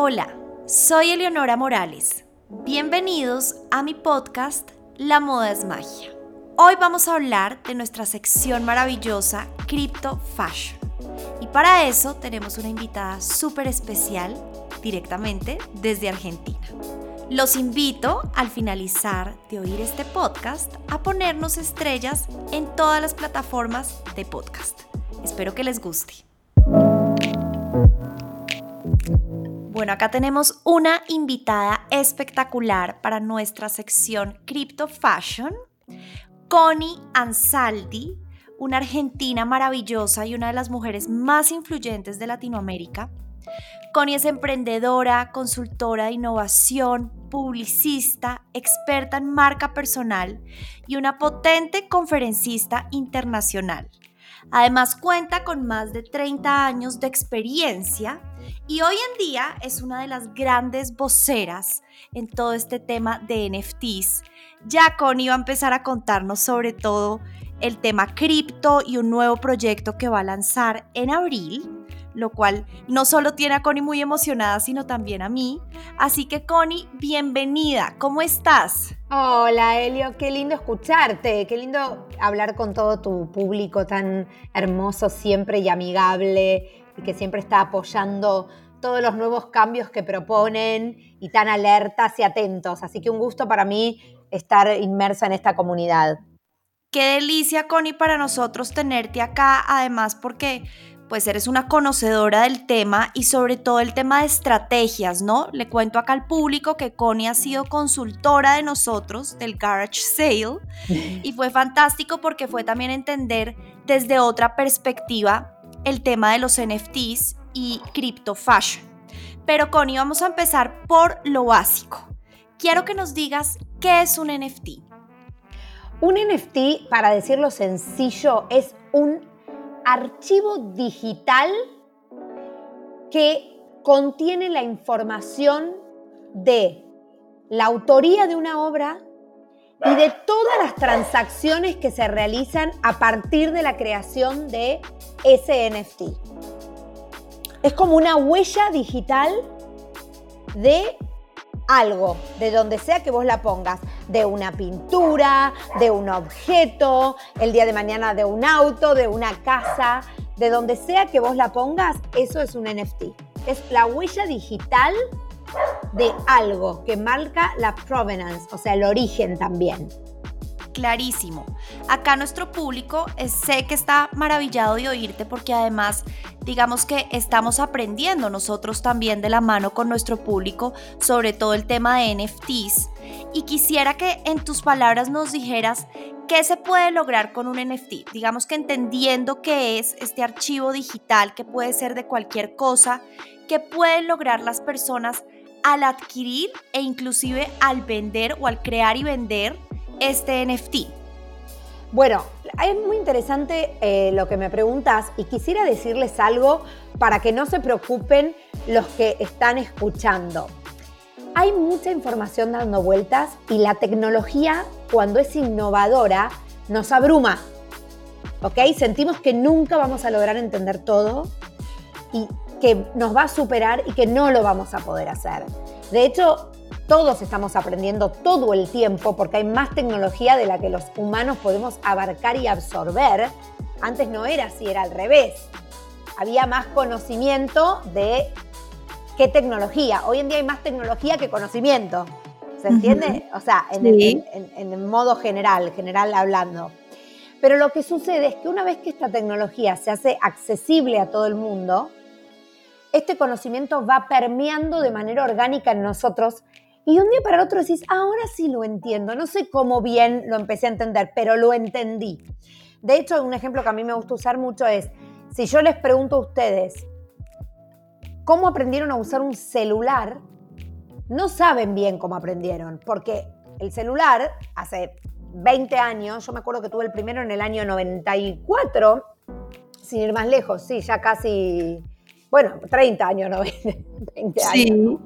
Hola, soy Eleonora Morales. Bienvenidos a mi podcast La moda es magia. Hoy vamos a hablar de nuestra sección maravillosa Crypto Fashion. Y para eso tenemos una invitada súper especial directamente desde Argentina. Los invito al finalizar de oír este podcast a ponernos estrellas en todas las plataformas de podcast. Espero que les guste. Bueno, acá tenemos una invitada espectacular para nuestra sección Crypto Fashion, Connie Ansaldi, una argentina maravillosa y una de las mujeres más influyentes de Latinoamérica. Connie es emprendedora, consultora de innovación, publicista, experta en marca personal y una potente conferencista internacional. Además cuenta con más de 30 años de experiencia y hoy en día es una de las grandes voceras en todo este tema de NFTs. Ya Connie va a empezar a contarnos sobre todo el tema cripto y un nuevo proyecto que va a lanzar en abril lo cual no solo tiene a Connie muy emocionada, sino también a mí. Así que Connie, bienvenida, ¿cómo estás? Hola Elio, qué lindo escucharte, qué lindo hablar con todo tu público tan hermoso siempre y amigable y que siempre está apoyando todos los nuevos cambios que proponen y tan alertas y atentos. Así que un gusto para mí estar inmersa en esta comunidad. Qué delicia, Connie, para nosotros tenerte acá, además porque pues eres una conocedora del tema y sobre todo el tema de estrategias, ¿no? Le cuento acá al público que Connie ha sido consultora de nosotros del Garage Sale y fue fantástico porque fue también entender desde otra perspectiva el tema de los NFTs y crypto fashion. Pero Connie, vamos a empezar por lo básico. Quiero que nos digas qué es un NFT. Un NFT, para decirlo sencillo, es un archivo digital que contiene la información de la autoría de una obra y de todas las transacciones que se realizan a partir de la creación de ese NFT. Es como una huella digital de algo, de donde sea que vos la pongas, de una pintura, de un objeto, el día de mañana de un auto, de una casa, de donde sea que vos la pongas, eso es un NFT. Es la huella digital de algo que marca la provenance, o sea, el origen también clarísimo. Acá nuestro público eh, sé que está maravillado de oírte porque además digamos que estamos aprendiendo nosotros también de la mano con nuestro público sobre todo el tema de NFTs y quisiera que en tus palabras nos dijeras qué se puede lograr con un NFT. Digamos que entendiendo qué es este archivo digital que puede ser de cualquier cosa, qué pueden lograr las personas al adquirir e inclusive al vender o al crear y vender este NFT? Bueno, es muy interesante eh, lo que me preguntas y quisiera decirles algo para que no se preocupen los que están escuchando. Hay mucha información dando vueltas y la tecnología, cuando es innovadora, nos abruma. ¿Ok? Sentimos que nunca vamos a lograr entender todo y que nos va a superar y que no lo vamos a poder hacer. De hecho, todos estamos aprendiendo todo el tiempo porque hay más tecnología de la que los humanos podemos abarcar y absorber. Antes no era así, era al revés. Había más conocimiento de qué tecnología. Hoy en día hay más tecnología que conocimiento. ¿Se entiende? O sea, en, el, en modo general, general hablando. Pero lo que sucede es que una vez que esta tecnología se hace accesible a todo el mundo, este conocimiento va permeando de manera orgánica en nosotros y un día para el otro decís, ahora sí lo entiendo, no sé cómo bien lo empecé a entender, pero lo entendí. De hecho, un ejemplo que a mí me gusta usar mucho es, si yo les pregunto a ustedes, ¿cómo aprendieron a usar un celular? No saben bien cómo aprendieron, porque el celular hace 20 años, yo me acuerdo que tuve el primero en el año 94, sin ir más lejos, sí, ya casi, bueno, 30 años, no 20 años. Sí.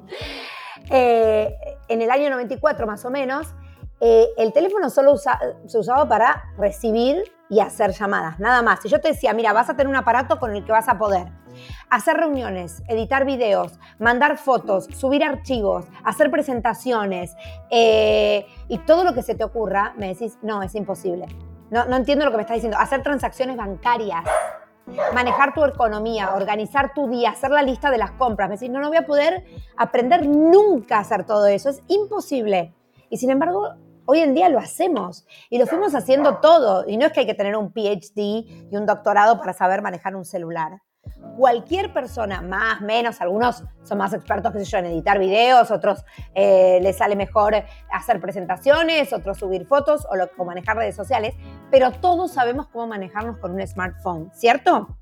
Eh, en el año 94 más o menos, eh, el teléfono solo se usaba para recibir y hacer llamadas, nada más. Si yo te decía, mira, vas a tener un aparato con el que vas a poder hacer reuniones, editar videos, mandar fotos, subir archivos, hacer presentaciones eh, y todo lo que se te ocurra, me decís, no, es imposible. No, no entiendo lo que me estás diciendo. Hacer transacciones bancarias, manejar tu economía, organizar tu día, hacer la lista de las compras. Me decís, no, no voy a poder aprender nunca a hacer todo eso. Es imposible. Y sin embargo, Hoy en día lo hacemos y lo fuimos haciendo todo. Y no es que hay que tener un PhD y un doctorado para saber manejar un celular. Cualquier persona, más, menos, algunos son más expertos, qué sé yo, en editar videos, otros eh, les sale mejor hacer presentaciones, otros subir fotos o, lo, o manejar redes sociales, pero todos sabemos cómo manejarnos con un smartphone, ¿cierto?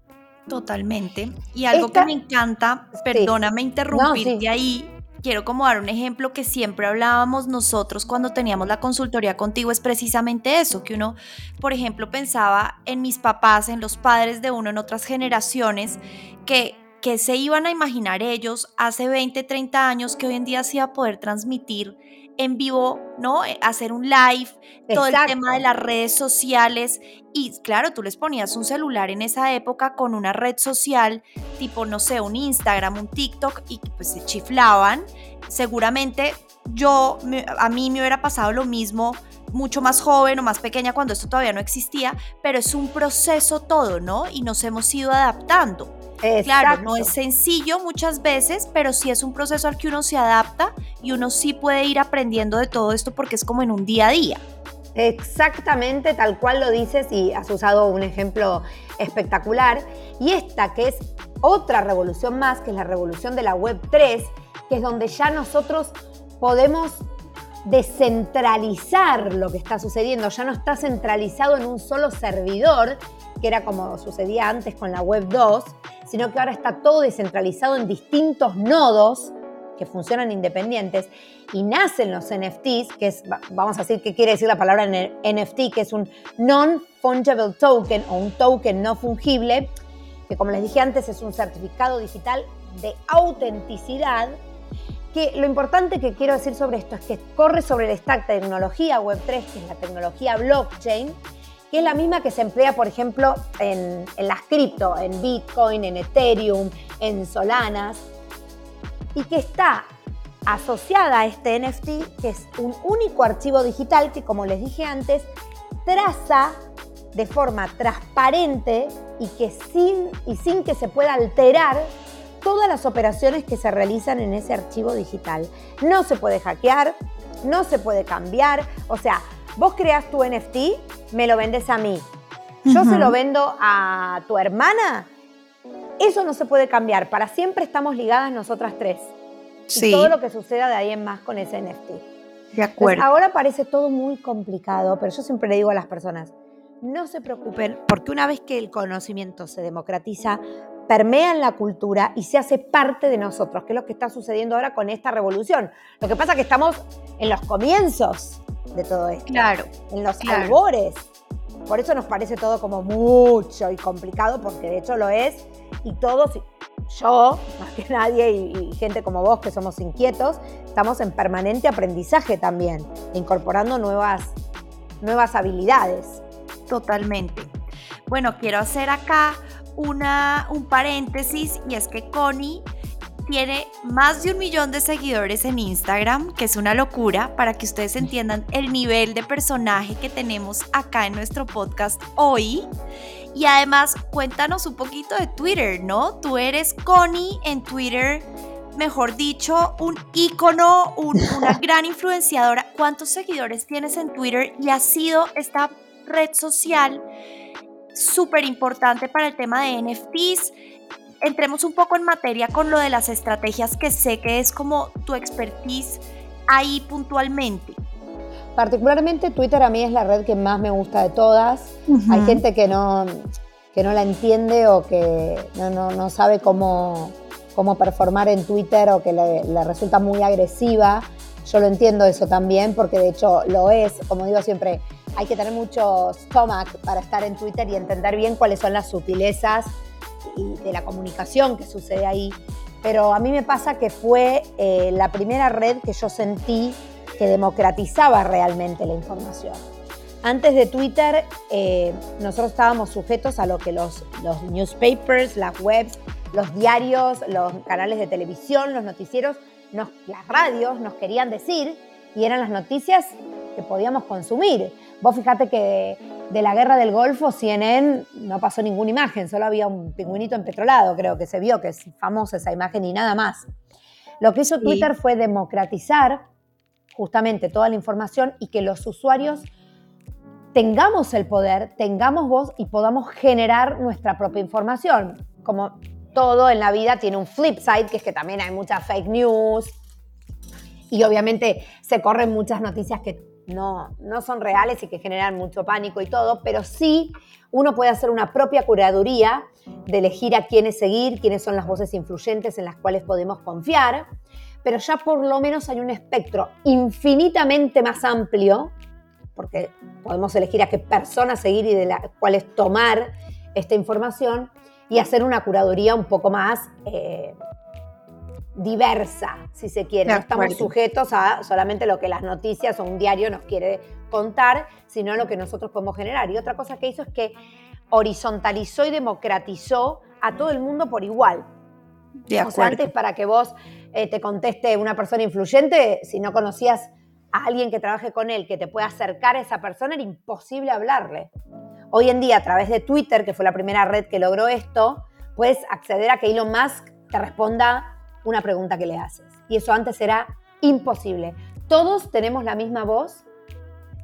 Totalmente. Y algo que me encanta, perdóname interrumpirte ahí, quiero como dar un ejemplo que siempre hablábamos nosotros cuando teníamos la consultoría contigo, es precisamente eso, que uno, por ejemplo, pensaba en mis papás, en los padres de uno, en otras generaciones, que que se iban a imaginar ellos hace 20, 30 años que hoy en día se iba a poder transmitir en vivo, ¿no? Eh, hacer un live, todo el tema de las redes sociales. Y claro, tú les ponías un celular en esa época con una red social, tipo, no sé, un Instagram, un TikTok, y pues se chiflaban. Seguramente yo, a mí me hubiera pasado lo mismo mucho más joven o más pequeña cuando esto todavía no existía, pero es un proceso todo, ¿no? Y nos hemos ido adaptando. Claro, no es sencillo muchas veces, pero sí es un proceso al que uno se adapta y uno sí puede ir aprendiendo de todo esto porque es como en un día a día. Exactamente, tal cual lo dices y has usado un ejemplo espectacular. Y esta que es otra revolución más, que es la revolución de la Web 3, que es donde ya nosotros podemos descentralizar lo que está sucediendo, ya no está centralizado en un solo servidor, que era como sucedía antes con la Web 2, sino que ahora está todo descentralizado en distintos nodos que funcionan independientes y nacen los NFTs, que es, vamos a decir, ¿qué quiere decir la palabra NFT? Que es un non-fungible token o un token no fungible, que como les dije antes es un certificado digital de autenticidad que lo importante que quiero decir sobre esto es que corre sobre el stack tecnología Web3, que es la tecnología blockchain, que es la misma que se emplea, por ejemplo, en, las cripto, en Bitcoin, en Ethereum, en Solanas, y que está asociada a este NFT, que es un único archivo digital que, como les dije antes, traza de forma transparente y, que sin, y sin que se pueda alterar todas las operaciones que se realizan en ese archivo digital. No se puede hackear, no se puede cambiar, o sea, vos creas tu NFT, me lo vendes a mí. Yo se lo vendo a tu hermana. Eso no se puede cambiar. Para siempre estamos ligadas nosotras tres. Sí. Y todo lo que suceda de ahí en más con ese NFT. De acuerdo. ahora parece todo muy complicado, pero yo siempre le digo a las personas, no se preocupen, porque una vez que el conocimiento se democratiza, permea en la cultura y se hace parte de nosotros, que es lo que está sucediendo ahora con esta revolución. Lo que pasa es que estamos en los comienzos de todo esto. Claro. En los albores. Por eso nos parece todo como mucho y complicado, porque de hecho lo es. Y todos, yo, más que nadie, y, gente como vos que somos inquietos, estamos en permanente aprendizaje también, incorporando nuevas, nuevas habilidades. Totalmente. Bueno, quiero hacer acá una, un paréntesis y es que Connie tiene más de un millón de seguidores en Instagram, que es una locura para que ustedes entiendan el nivel de personaje que tenemos acá en nuestro podcast hoy. Y además, cuéntanos un poquito de Twitter, ¿no? Tú eres Connie en Twitter, mejor dicho, un ícono, una gran influenciadora. ¿Cuántos seguidores tienes en Twitter y ha sido esta red social súper importante para el tema de NFTs. Entremos un poco en materia con lo de las estrategias que sé que es como tu expertise ahí puntualmente. Particularmente Twitter a mí es la red que más me gusta de todas. Hay gente que no, que no la entiende o que no, sabe cómo, cómo performar en Twitter o que le, le resulta muy agresiva. Yo lo entiendo eso también porque de hecho lo es, como digo siempre, hay que tener mucho stomach para estar en Twitter y entender bien cuáles son las sutilezas de la comunicación que sucede ahí. Pero a mí me pasa que fue eh, la primera red que yo sentí que democratizaba realmente la información. Antes de Twitter, eh, nosotros estábamos sujetos a lo que los, los newspapers, las webs, los diarios, los canales de televisión, los noticieros, las radios nos querían decir y eran las noticias que podíamos consumir. Vos fijate que de, la guerra del Golfo, CNN no pasó ninguna imagen, solo había un pingüinito empetrolado, creo que se vio, que es famosa esa imagen y nada más. Lo que hizo Twitter fue democratizar justamente toda la información y que los usuarios tengamos el poder, tengamos voz y podamos generar nuestra propia información. Como todo en la vida tiene un flip side, que es que también hay muchas fake news y obviamente se corren muchas noticias que no, no son reales y que generan mucho pánico y todo, pero sí uno puede hacer una propia curaduría de elegir a quiénes seguir, quiénes son las voces influyentes en las cuales podemos confiar, pero ya por lo menos hay un espectro infinitamente más amplio, porque podemos elegir a qué personas seguir y de las cuales tomar esta información y hacer una curaduría un poco más eh, diversa, si se quiere. No estamos sujetos a solamente lo que las noticias o un diario nos quiere contar, sino lo que nosotros podemos generar. Y otra cosa que hizo es que horizontalizó y democratizó a todo el mundo por igual. De o sea, antes para que vos eh, te conteste una persona influyente, si no conocías a alguien que trabaje con él, que te pueda acercar a esa persona, era imposible hablarle. Hoy en día, a través de Twitter, que fue la primera red que logró esto, puedes acceder a que Elon Musk te responda una pregunta que le haces. Y eso antes era imposible. Todos tenemos la misma voz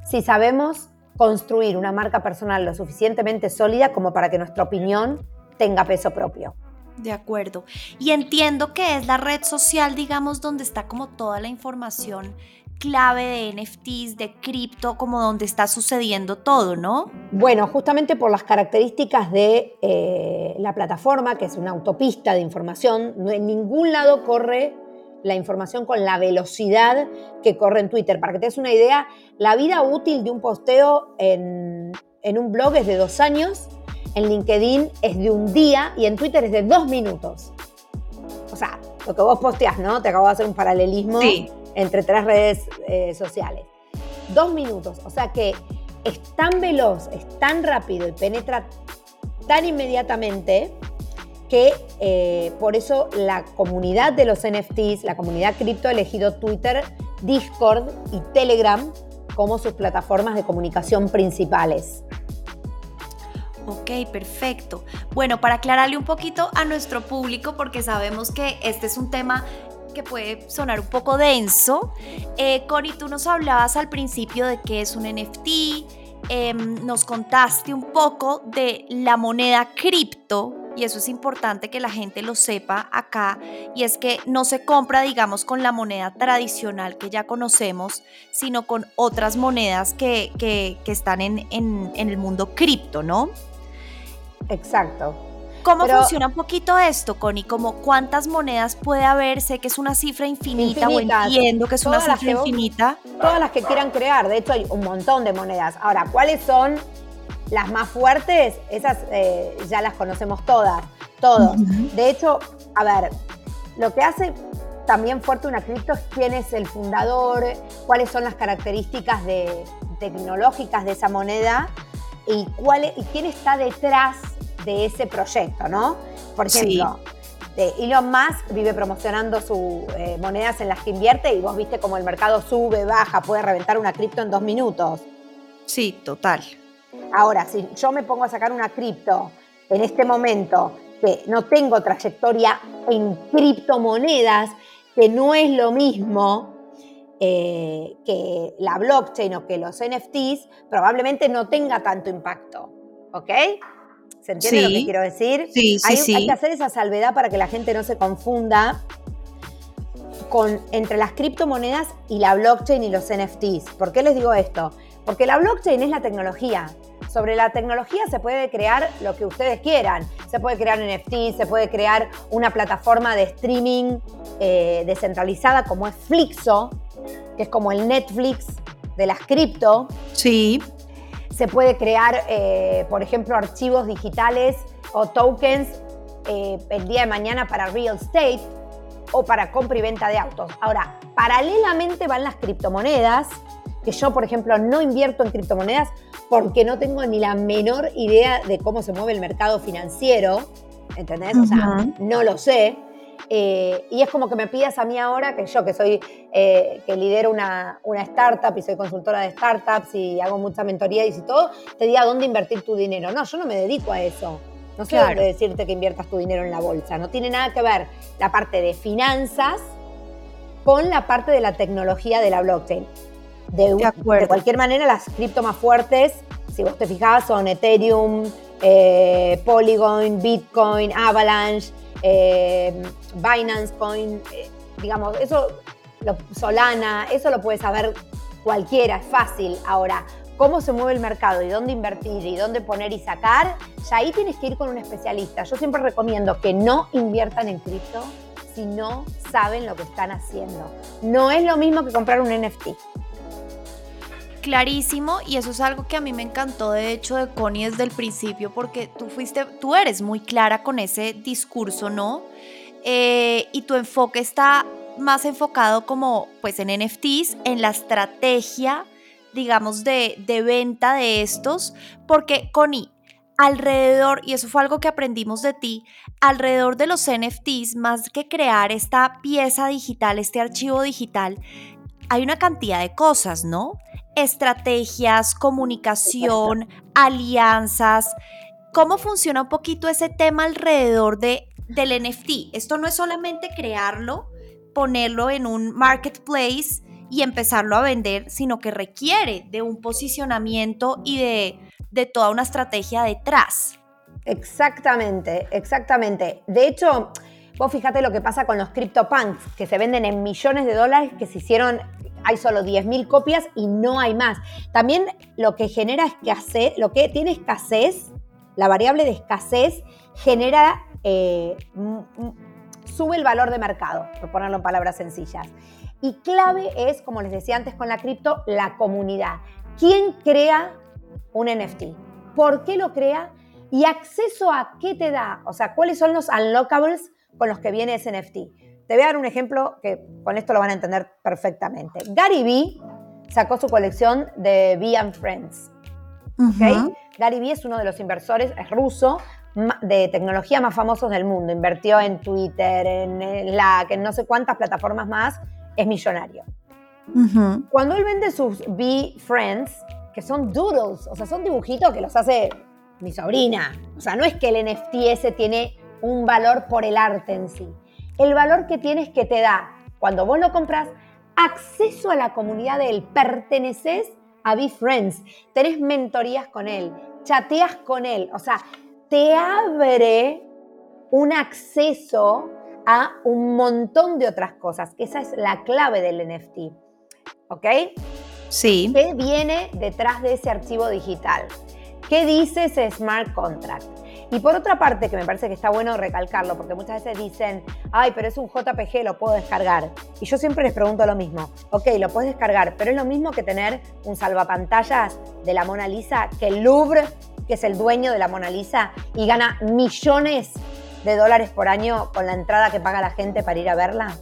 si sabemos construir una marca personal lo suficientemente sólida como para que nuestra opinión tenga peso propio. De acuerdo. Y entiendo que es la red social, digamos, donde está como toda la información clave de NFTs, de cripto, como donde está sucediendo todo, ¿no? Bueno, justamente por las características de eh, la plataforma, que es una autopista de información, en ningún lado corre la información con la velocidad que corre en Twitter. Para que te des una idea, la vida útil de un posteo en, en un blog es de dos años, en LinkedIn es de un día y en Twitter es de dos minutos. O sea, lo que vos posteás, ¿no? Te acabo de hacer un paralelismo. Sí entre tres redes eh, sociales. Dos minutos, o sea que es tan veloz, es tan rápido y penetra tan inmediatamente que eh, por eso la comunidad de los NFTs, la comunidad cripto ha elegido Twitter, Discord y Telegram como sus plataformas de comunicación principales. Ok, perfecto. Bueno, para aclararle un poquito a nuestro público, porque sabemos que este es un tema que puede sonar un poco denso. Eh, Connie, tú nos hablabas al principio de qué es un NFT, em, nos contaste un poco de la moneda cripto y eso es importante que la gente lo sepa acá, y es que no se compra, digamos, con la moneda tradicional que ya conocemos, sino con otras monedas que, están en, en el mundo cripto, ¿no? Exacto. ¿Cómo funciona un poquito esto, Connie? Como cuántas monedas puede haber? Sé que es una cifra infinita o entiendo que es una cifra infinita. Todas las que quieran crear, de hecho hay un montón de monedas. Ahora, ¿cuáles son las más fuertes? Esas eh, ya las conocemos todas, todos. De hecho, a ver, lo que hace también fuerte una cripto es quién es el fundador, cuáles son las características de, tecnológicas de esa moneda y, cuál, y quién está detrás de ese proyecto, ¿no? Por ejemplo, Elon Musk vive promocionando sus eh, monedas en las que invierte y vos viste cómo el mercado sube, baja, puede reventar una cripto en dos minutos. Sí, total. Ahora, si yo me pongo a sacar una cripto en este momento que no tengo trayectoria en criptomonedas, que no es lo mismo eh, que la blockchain o que los NFTs, probablemente no tenga tanto impacto. ¿Ok? ¿Se entiende lo que quiero decir? Sí, sí, sí. Hay que hacer esa salvedad para que la gente no se confunda con, entre las criptomonedas y la blockchain y los NFTs. ¿Por qué les digo esto? Porque la blockchain es la tecnología. Sobre la tecnología se puede crear lo que ustedes quieran. Se puede crear NFT, se puede crear una plataforma de streaming eh, descentralizada como es Flixo, que es como el Netflix de las cripto. Sí se puede crear, eh, por ejemplo, archivos digitales o tokens eh, el día de mañana para real estate o para compra y venta de autos. Ahora, paralelamente van las criptomonedas, que yo, por ejemplo, no invierto en criptomonedas porque no tengo ni la menor idea de cómo se mueve el mercado financiero. ¿entendés? O sea, no lo sé. Eh, y es como que me pidas a mí ahora, que yo que soy, eh, que lidero una, una, startup y soy consultora de startups y hago mucha mentoría y todo, te diga dónde invertir tu dinero. No, yo no me dedico a eso. No sé dónde decirte que inviertas tu dinero en la bolsa. No tiene nada que ver la parte de finanzas con la parte de la tecnología de la blockchain. De, de, cualquier manera, las cripto más fuertes, si vos te fijás, son Ethereum, eh, Polygon, Bitcoin, Avalanche, eh, Binance Coin, eh, digamos, eso, Solana, eso lo puede saber cualquiera, es fácil. Ahora, cómo se mueve el mercado y dónde invertir y dónde poner y sacar, ya ahí tienes que ir con un especialista. Yo siempre recomiendo que no inviertan en cripto si no saben lo que están haciendo. No es lo mismo que comprar un NFT. Clarísimo, y eso es algo que a mí me encantó de hecho de Connie desde el principio, porque tú fuiste, tú eres muy clara con ese discurso, ¿no? Eh, y tu enfoque está más enfocado como pues en NFTs, en la estrategia, digamos, de, de venta de estos, porque Connie, alrededor, y eso fue algo que aprendimos de ti, alrededor de los NFTs, más que crear esta pieza digital, este archivo digital, hay una cantidad de cosas, ¿no? Estrategias, comunicación, alianzas. ¿Cómo funciona un poquito ese tema alrededor de, del NFT? Esto no es solamente crearlo, ponerlo en un marketplace y empezarlo a vender, sino que requiere de un posicionamiento y de, de toda una estrategia detrás. Exactamente, exactamente. De hecho, vos fíjate lo que pasa con los CryptoPunks, que se venden en millones de dólares, que se hicieron hay solo 10.000 copias y no hay más. También lo que genera escasez, lo que tiene escasez, la variable de escasez, genera, eh, sube el valor de mercado, por ponerlo en palabras sencillas. Y clave es, como les decía antes con la cripto, la comunidad. ¿Quién crea un NFT? ¿Por qué lo crea? ¿Y acceso a qué te da? O sea, ¿cuáles son los unlockables con los que viene ese NFT? Te voy a dar un ejemplo que con esto lo van a entender perfectamente. Gary Vee sacó su colección de Vee and Friends. Gary Vee es uno de los inversores, es ruso, de tecnología más famosos del mundo. Invirtió en Twitter, en la que no sé cuántas plataformas más, es millonario. Cuando él vende sus Vee Friends, que son doodles, o sea, son dibujitos que los hace mi sobrina. O sea, no es que el NFT ese tiene un valor por el arte en sí el valor que tienes que te da cuando vos lo compras, acceso a la comunidad de él, perteneces a Be Friends, tenés mentorías con él, chateas con él, o sea, te abre un acceso a un montón de otras cosas, esa es la clave del NFT, ¿ok? Sí. ¿Qué viene detrás de ese archivo digital? ¿Qué dice ese smart contract? Y por otra parte, que me parece que está bueno recalcarlo, porque muchas veces dicen, ay, pero es un JPG, lo puedo descargar. Y yo siempre les pregunto lo mismo, ok, lo puedes descargar, pero es lo mismo que tener un salvapantallas de la Mona Lisa, que el Louvre, que es el dueño de la Mona Lisa, y gana millones de dólares por año con la entrada que paga la gente para ir a verla.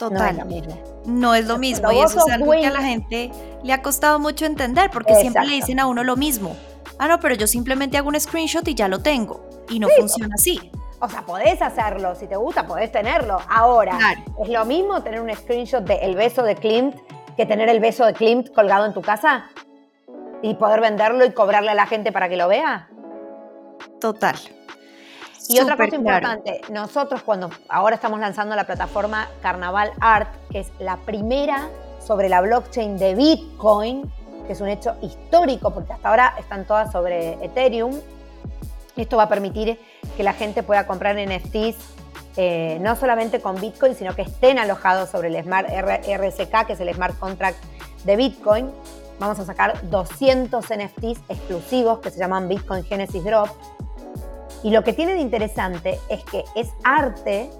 Total. No es lo mismo. No es lo mismo. Y eso es algo que a la gente le ha costado mucho entender, porque siempre le dicen a uno lo mismo ah, no, pero yo simplemente hago un screenshot y ya lo tengo. Y no funciona así. O sea, podés hacerlo, si te gusta, podés tenerlo. Ahora, ¿es lo mismo tener un screenshot del beso de Klimt que tener el beso de Klimt colgado en tu casa? Y poder venderlo y cobrarle a la gente para que lo vea. Total. Y otra cosa importante, nosotros cuando ahora estamos lanzando la plataforma Carnaval Art, que es la primera sobre la blockchain de Bitcoin, que es un hecho histórico porque hasta ahora están todas sobre Ethereum. Esto va a permitir que la gente pueda comprar NFTs eh, no solamente con Bitcoin, sino que estén alojados sobre el Smart RSK, que es el Smart Contract de Bitcoin. Vamos a sacar 200 NFTs exclusivos que se llaman Bitcoin Genesis Drop. Y lo que tiene de interesante es que es arte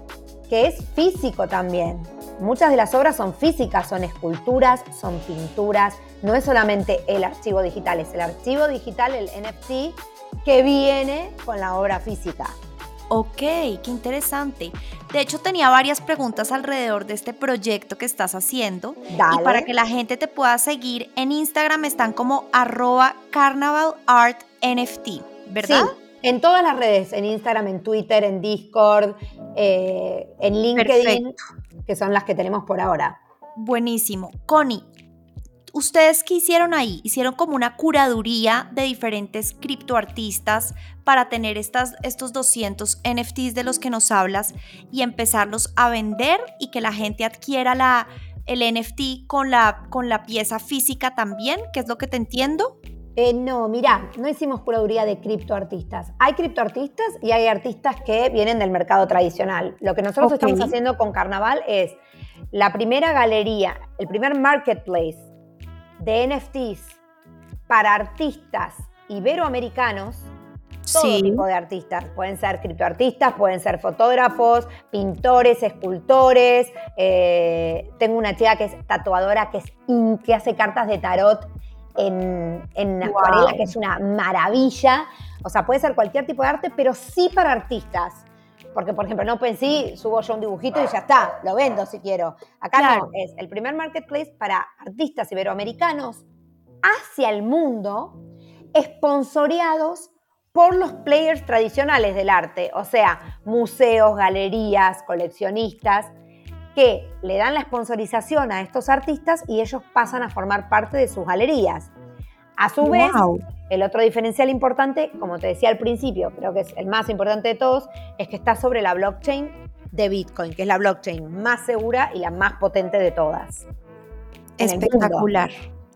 que es físico también. Muchas de las obras son físicas, son esculturas, son pinturas, no es solamente el archivo digital, es el archivo digital, el NFT, que viene con la obra física. Ok, qué interesante. De hecho, tenía varias preguntas alrededor de este proyecto que estás haciendo. Y para que la gente te pueda seguir, en Instagram están como arroba carnavalartnft, ¿verdad? Sí, En todas las redes, en Instagram, en Twitter, en Discord, eh, en LinkedIn, que son las que tenemos por ahora. Buenísimo. Connie, ¿ustedes qué hicieron ahí? Hicieron como una curaduría de diferentes criptoartistas para tener estas, estos 200 NFTs de los que nos hablas y empezarlos a vender y que la gente adquiera la, el NFT con la, con la pieza física también, que es lo que te entiendo. Eh, no, mira, no hicimos curaduría de criptoartistas. Hay criptoartistas y hay artistas que vienen del mercado tradicional. Lo que nosotros estamos haciendo con Carnaval es la primera galería, el primer marketplace de NFTs para artistas iberoamericanos, todo tipo de artistas. Pueden ser criptoartistas, pueden ser fotógrafos, pintores, escultores. Eh, tengo una chica que es tatuadora, que, es, que hace cartas de tarot en, en acuarela, que es una maravilla. O sea, puede ser cualquier tipo de arte, pero sí para artistas. Porque, por ejemplo, no pensé, subo yo un dibujito y ya está, lo vendo si quiero. Acá no, es el primer marketplace para artistas iberoamericanos hacia el mundo, esponsoreados por los players tradicionales del arte, o sea, museos, galerías, coleccionistas, que le dan la sponsorización a estos artistas y ellos pasan a formar parte de sus galerías. A su vez, el otro diferencial importante, como te decía al principio, creo que es el más importante de todos, es que está sobre la blockchain de Bitcoin, que es la blockchain más segura y la más potente de todas. Espectacular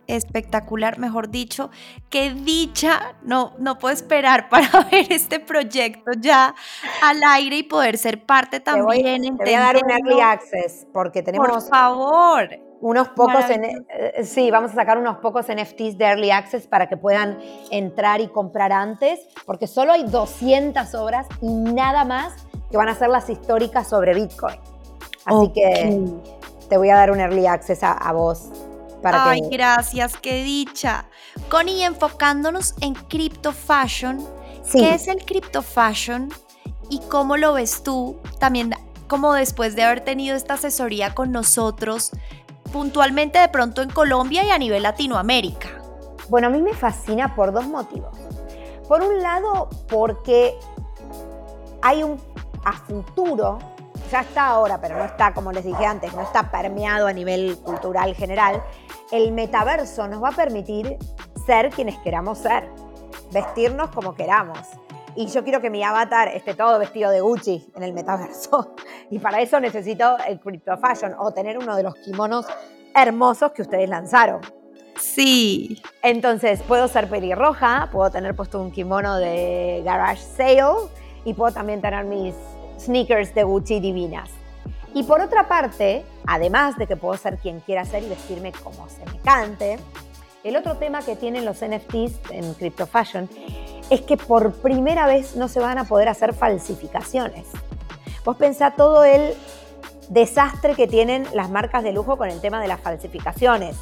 espectacular, mejor dicho. Qué dicha, no, no puedo esperar para ver este proyecto ya al aire y poder ser parte también. Te voy, a dar un early access porque tenemos... Por favor. Unos pocos, en, eh, sí, vamos a sacar unos pocos NFTs de Early Access para que puedan entrar y comprar antes, porque solo hay 200 obras y nada más que van a ser las históricas sobre Bitcoin. Así que te voy a dar un Early Access a, a vos Ay, gracias, qué dicha. Connie, enfocándonos en Crypto Fashion, ¿qué es el Crypto Fashion y cómo lo ves tú? También como después de haber tenido esta asesoría con nosotros, puntualmente de pronto en Colombia y a nivel Latinoamérica. Bueno, a mí me fascina por dos motivos. Por un lado, porque hay un a futuro ya está ahora, pero no está, como les dije antes, no está permeado a nivel cultural general, el metaverso nos va a permitir ser quienes queramos ser, vestirnos como queramos. Y yo quiero que mi avatar esté todo vestido de Gucci en el metaverso. Y para eso necesito el Crypto Fashion o tener uno de los kimonos hermosos que ustedes lanzaron. Sí. Entonces, puedo ser pelirroja, puedo tener puesto un kimono de Garage Sale y puedo también tener mis sneakers de Gucci divinas. Y por otra parte, además de que puedo ser quien quiera ser y vestirme como se me cante, el otro tema que tienen los NFTs en Crypto Fashion es que por primera vez no se van a poder hacer falsificaciones. Vos pensá todo el desastre que tienen las marcas de lujo con el tema de las falsificaciones.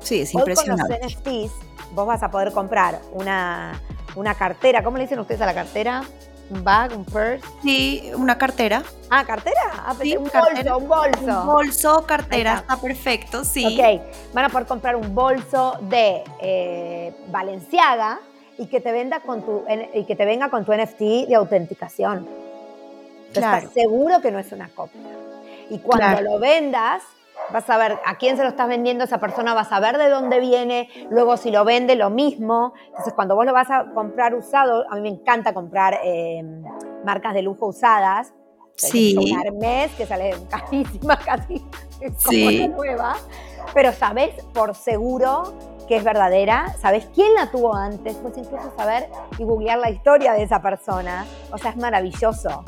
Sí, es impresionante. con los NFTs vos vas a poder comprar una, una cartera, ¿cómo le dicen ustedes a la cartera? un bag, un purse. Sí, una cartera. Ah, cartera. Ah, sí, un bolso, un bolso. Un bolso, cartera, está. perfecto, sí. Ok, van a poder comprar un bolso de eh, Valenciaga y que te venda con tu y que te venga con tu NFT de autenticación. Claro. Estás seguro que no es una copia. Y cuando lo vendas, vas a ver a quién se lo estás vendiendo, esa persona va a saber de dónde viene, luego si lo vende lo mismo. Entonces cuando vos lo vas a comprar usado, a mí me encanta comprar em, marcas de lujo usadas. Sí. Un Hermes que sale carísima, casi como la nueva. Pero sabes por seguro que es verdadera, sabes quién la tuvo antes, pues incluso saber y googlear la historia de esa persona. O sea, es maravilloso.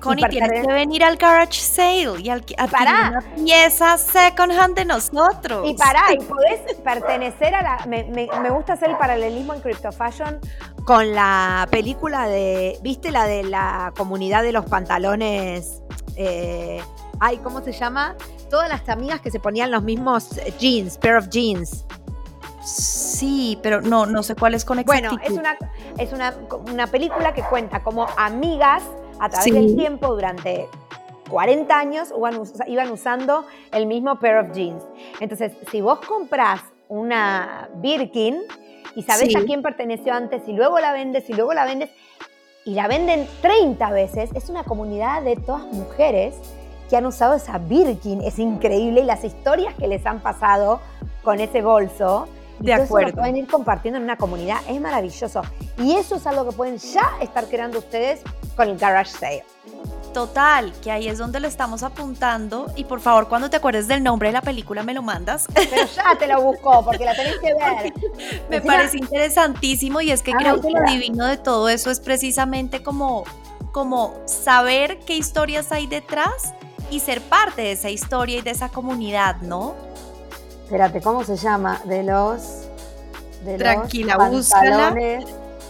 Connie, tienes que venir al garage sale y al, a una pieza second hand de nosotros. Y pará, y podés pertenecer a la... Me, gusta hacer el paralelismo en Crypto Fashion con la película de... ¿Viste la de la comunidad de los pantalones? Eh, ay, ¿cómo se llama? Todas las amigas que se ponían los mismos jeans, pair of jeans. Sí, pero no, no sé cuál es con Bueno, es una, es una, una película que cuenta como amigas a través del tiempo, durante 40 años, iban usando el mismo pair of jeans. Entonces, si vos compras una Birkin, y sabes a quién perteneció antes y luego la vendes y luego la vendes y la venden 30 veces, es una comunidad de todas mujeres que han usado esa Birkin. Es increíble y las historias que les han pasado con ese bolso. De acuerdo. Lo pueden ir compartiendo en una comunidad. Es maravilloso. Y eso es algo que pueden ya estar creando ustedes con el Garage Sale. Total, que ahí es donde lo estamos apuntando. Y por favor, cuando te acuerdes del nombre de la película, me lo mandas. Pero ya te lo busco, porque la tenés que ver. me parece interesantísimo y es que creo que lo divino de todo eso es precisamente como, como saber qué historias hay detrás y ser parte de esa historia y de esa comunidad, ¿no? Espérate, ¿cómo se llama? De los. De Tranquila, búscala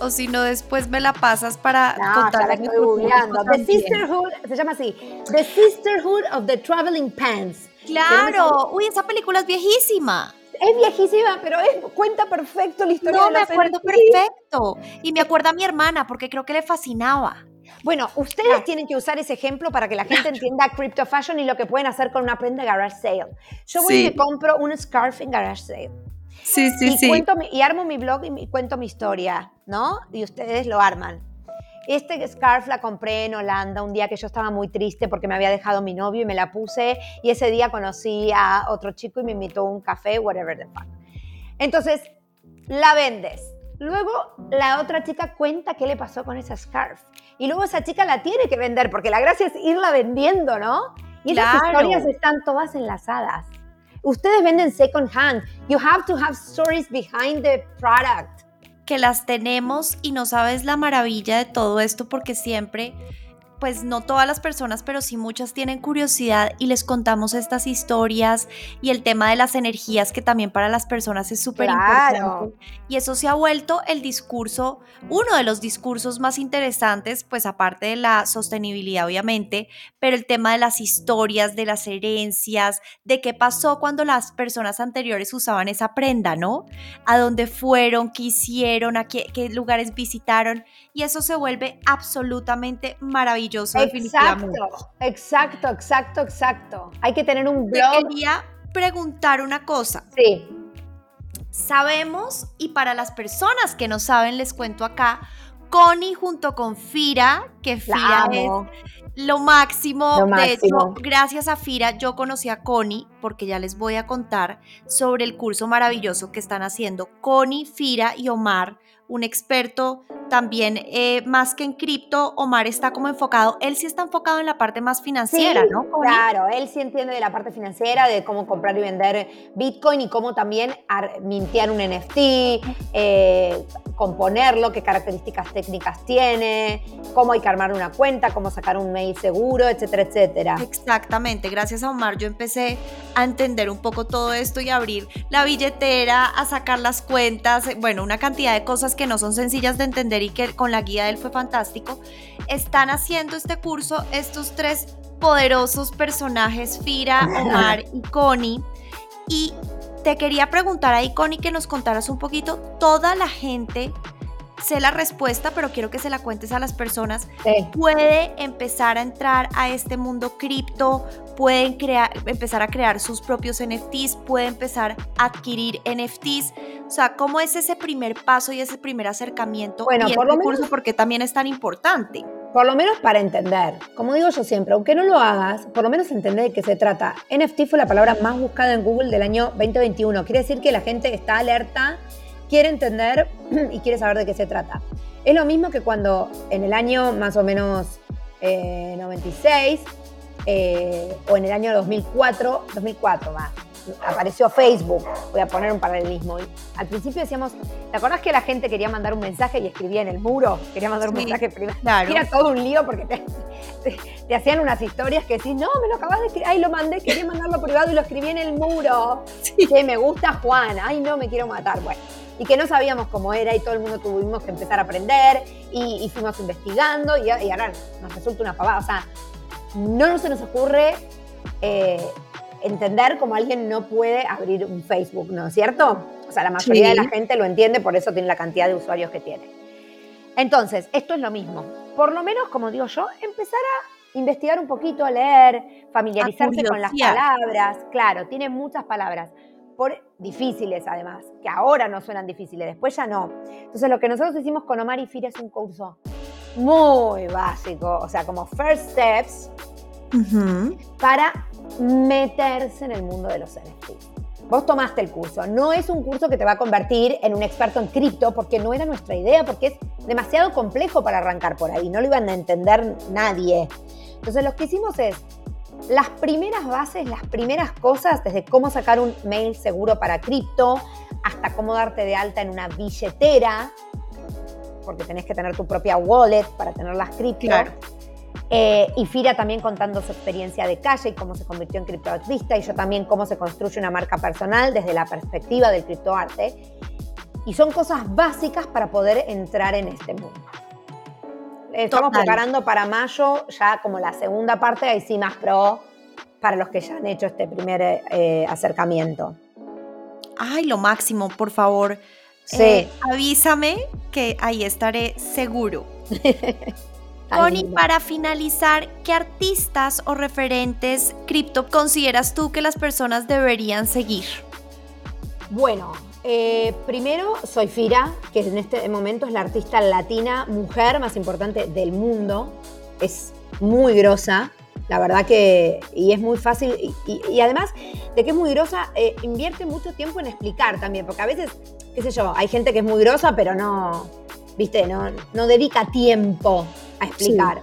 o si no después me la pasas para no, ya la estoy googleando. The Sisterhood, se llama así, The Sisterhood of the Traveling Pants. Claro, uy, esa película es viejísima. Es viejísima, pero es, cuenta perfecto la historia no, me acuerdo perfecto. Y me acuerda a mi hermana porque creo que le fascinaba. Bueno, ustedes tienen que usar ese ejemplo para que la gente entienda crypto fashion y lo que pueden hacer con una prenda garage sale. Yo voy y me compro un scarf en garage sale. Sí, sí, y sí. y armo mi blog y cuento mi historia, ¿no? Y ustedes lo arman. Este scarf la compré en Holanda un día que yo estaba muy triste porque me había dejado mi novio y me la puse y ese día conocí a otro chico y me invitó a un café, whatever the fuck. Entonces, la vendes. Luego la otra chica cuenta qué le pasó con esa scarf. Y luego esa chica la tiene que vender porque la gracia es irla vendiendo, ¿no? Y esas historias están todas enlazadas. Ustedes venden second hand. You have to have stories behind the product. Que las tenemos y no sabes la maravilla de todo esto porque siempre pues no todas las personas, pero sí muchas tienen curiosidad y les contamos estas historias y el tema de las energías que también para las personas es súper importante. Y eso se ha vuelto el discurso, uno de los discursos más interesantes, pues aparte de la sostenibilidad obviamente, pero el tema de las historias, de las herencias, de qué pasó cuando las personas anteriores usaban esa prenda, ¿no? A dónde fueron, qué hicieron, a qué, qué lugares visitaron y eso se vuelve absolutamente maravilloso. Exacto, exacto, exacto, exacto. Hay que tener un blog. Te quería preguntar una cosa. Sí. Sabemos, y para las personas que no saben, les cuento acá, Connie junto con Fira, que Fira es lo máximo. lo máximo. De hecho, gracias a Fira yo conocí a Connie, porque ya les voy a contar sobre el curso maravilloso que están haciendo Connie, Fira y Omar un experto también eh, más que en cripto, Omar está como enfocado, él sí está enfocado en la parte más financiera, ¿no? Claro, él sí entiende de la parte financiera, de cómo comprar y vender Bitcoin y cómo también mintear un NFT, eh, componerlo, qué características técnicas tiene, cómo hay que armar una cuenta, cómo sacar un mail seguro, etcétera, etcétera. Exactamente, gracias a Omar yo empecé a entender un poco todo esto y abrir la billetera, a sacar las cuentas, bueno, una cantidad de cosas que no son sencillas de entender y que con la guía de él fue fantástico, están haciendo este curso estos tres poderosos personajes, Fira, Omar y Connie. Y te quería preguntar ahí, Connie, que nos contaras un poquito, toda la gente sé la respuesta, pero quiero que se la cuentes a las personas. Puede empezar a entrar a este mundo cripto, pueden crear, empezar a crear sus propios NFTs, puede empezar a adquirir NFTs. O sea, ¿cómo es ese primer paso y ese primer acercamiento? Bueno, y por lo menos, curso, porque también es tan importante. Por lo menos para entender. Como digo yo siempre, aunque no lo hagas, por lo menos entender de qué se trata. NFT fue la palabra más buscada en Google del año 2021. Quiere decir que la gente está alerta quiere entender y quiere saber de qué se trata. Es lo mismo que cuando en el año más o menos 96 eh, eh, o en el año 2004, 2004 va, apareció Facebook, voy a poner un paralelismo. Al principio decíamos, ¿te acordás que la gente quería mandar un mensaje y escribía en el muro? Quería mandar un mensaje privado. Era todo un lío porque te, hacían unas historias que decís, no, me lo acabas de escribir, ay, lo mandé, quería mandarlo privado y lo escribí en el muro. Que me gusta Juan, ay, no, me quiero matar. Bueno, y que no sabíamos cómo era y todo el mundo tuvimos que empezar a aprender y, fuimos investigando y, ahora nos resulta una pavada. O sea, no se nos ocurre eh, entender cómo alguien no puede abrir un Facebook, ¿no es cierto? O sea, la mayoría de la gente lo entiende, por eso tiene la cantidad de usuarios que tiene. Entonces, esto es lo mismo. Por lo menos, como digo yo, empezar a investigar un poquito, a leer, familiarizarse con las palabras. Claro, tiene muchas palabras. Por difíciles además, que ahora no suenan difíciles, después ya no. Entonces lo que nosotros hicimos con Omar y Fira es un curso muy básico, o sea, como first steps para meterse en el mundo de los NFTs. Vos tomaste el curso, no es un curso que te va a convertir en un experto en cripto porque no era nuestra idea, porque es demasiado complejo para arrancar por ahí, no lo iban a entender nadie. Entonces lo que hicimos es las primeras bases, las primeras cosas, desde cómo sacar un mail seguro para cripto, hasta cómo darte de alta en una billetera, porque tenés que tener tu propia wallet para tener las cripto. Eh, y Fira también contando su experiencia de calle y cómo se convirtió en criptoartista y yo también cómo se construye una marca personal desde la perspectiva del criptoarte. Y son cosas básicas para poder entrar en este mundo. Estamos preparando para mayo ya como la segunda parte, ahí sí más pro, para los que ya han hecho este primer eh, acercamiento. Ay, lo máximo, por favor. Sí. Eh, avísame que ahí estaré seguro. Connie, para finalizar, ¿qué artistas o referentes cripto consideras tú que las personas deberían seguir? Bueno, eh, primero soy Fira, que en este momento es la artista latina mujer más importante del mundo. Es muy grosa, la verdad que, y es muy fácil, y, además de que es muy grosa, eh, invierte mucho tiempo en explicar también, porque a veces, qué sé yo, hay gente que es muy grosa, pero no, viste, no, no dedica tiempo a explicar.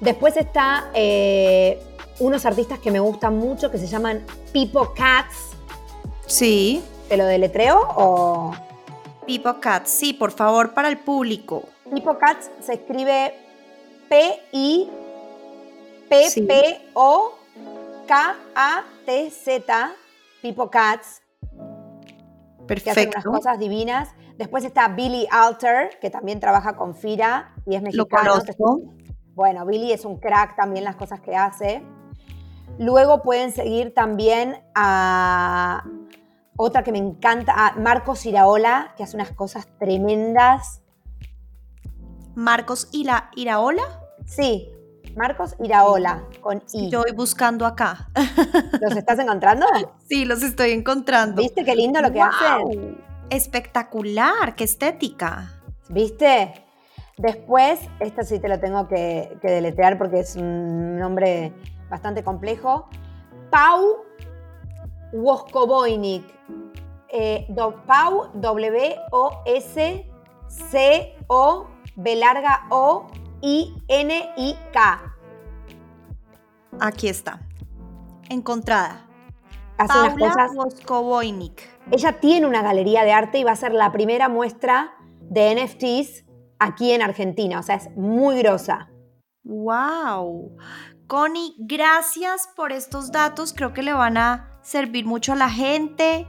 Después está eh, unos artistas que me gustan mucho que se llaman Pipo Cats. Sí. ¿Te lo deletreo o...? Pipo Cats, sí, por favor, para el público. Pipo Cats se escribe P-I P-P-O-K-A-T-Z, Pipo Cats. Perfecto. Que hacen unas cosas divinas. Después está Billy Alter, que también trabaja con Fira y es mexicano. Lo conozco. Bueno, Billy es un crack también las cosas que hace. Luego pueden seguir también a otra que me encanta, a Marcos Iraola, que hace unas cosas tremendas. ¿Marcos Ira, Iraola? Sí, Marcos Iraola, con I. Yo voy buscando acá. ¿Los estás encontrando? Sí, los estoy encontrando. ¿Viste qué lindo lo que hacen? Espectacular, qué estética. ¿Viste? Después, esta sí te lo tengo que, deletrear porque es un nombre bastante complejo. Pau Woskovoinik. Eh, Pau W-O-S-C-O B larga O I-N-I-K. Aquí está. Encontrada. Hace Paula ella tiene una galería de arte y va a ser la primera muestra de NFTs aquí en Argentina. O sea, es muy grosa. ¡Wow! Connie, gracias por estos datos. Creo que le van a servir mucho a la gente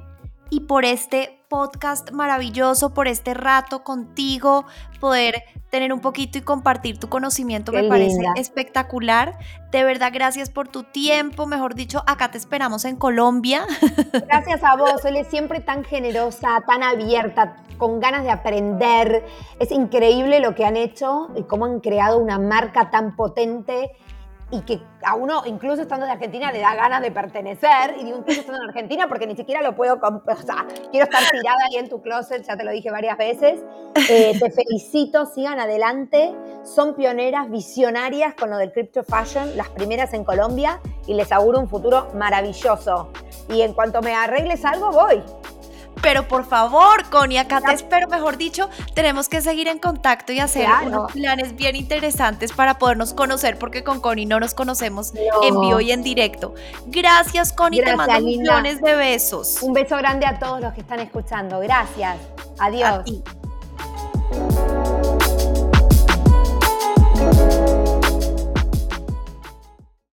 y por este podcast maravilloso, por este rato contigo, poder tener un poquito y compartir tu conocimiento me parece espectacular. De verdad, gracias por tu tiempo. Mejor dicho, acá te esperamos en Colombia. Gracias a vos, él es siempre tan generosa, tan abierta, con ganas de aprender. Es increíble lo que han hecho y cómo han creado una marca tan potente y que a uno, incluso estando en Argentina, le da ganas de pertenecer. Y digo, incluso estando en Argentina, porque ni siquiera lo puedo, o sea, quiero estar tirada ahí en tu closet, ya te lo dije varias veces. Eh, te felicito, sigan adelante. Son pioneras, visionarias con lo del Crypto Fashion, las primeras en Colombia, y les auguro un futuro maravilloso. Y en cuanto me arregles algo, voy. Pero por favor, Connie, acá te espero, mejor dicho, tenemos que seguir en contacto y hacer unos planes bien interesantes para podernos conocer, porque con Connie no nos conocemos en vivo y en directo. Gracias, Connie, te mando millones de besos. Un beso grande a todos los que están escuchando. Gracias. Adiós.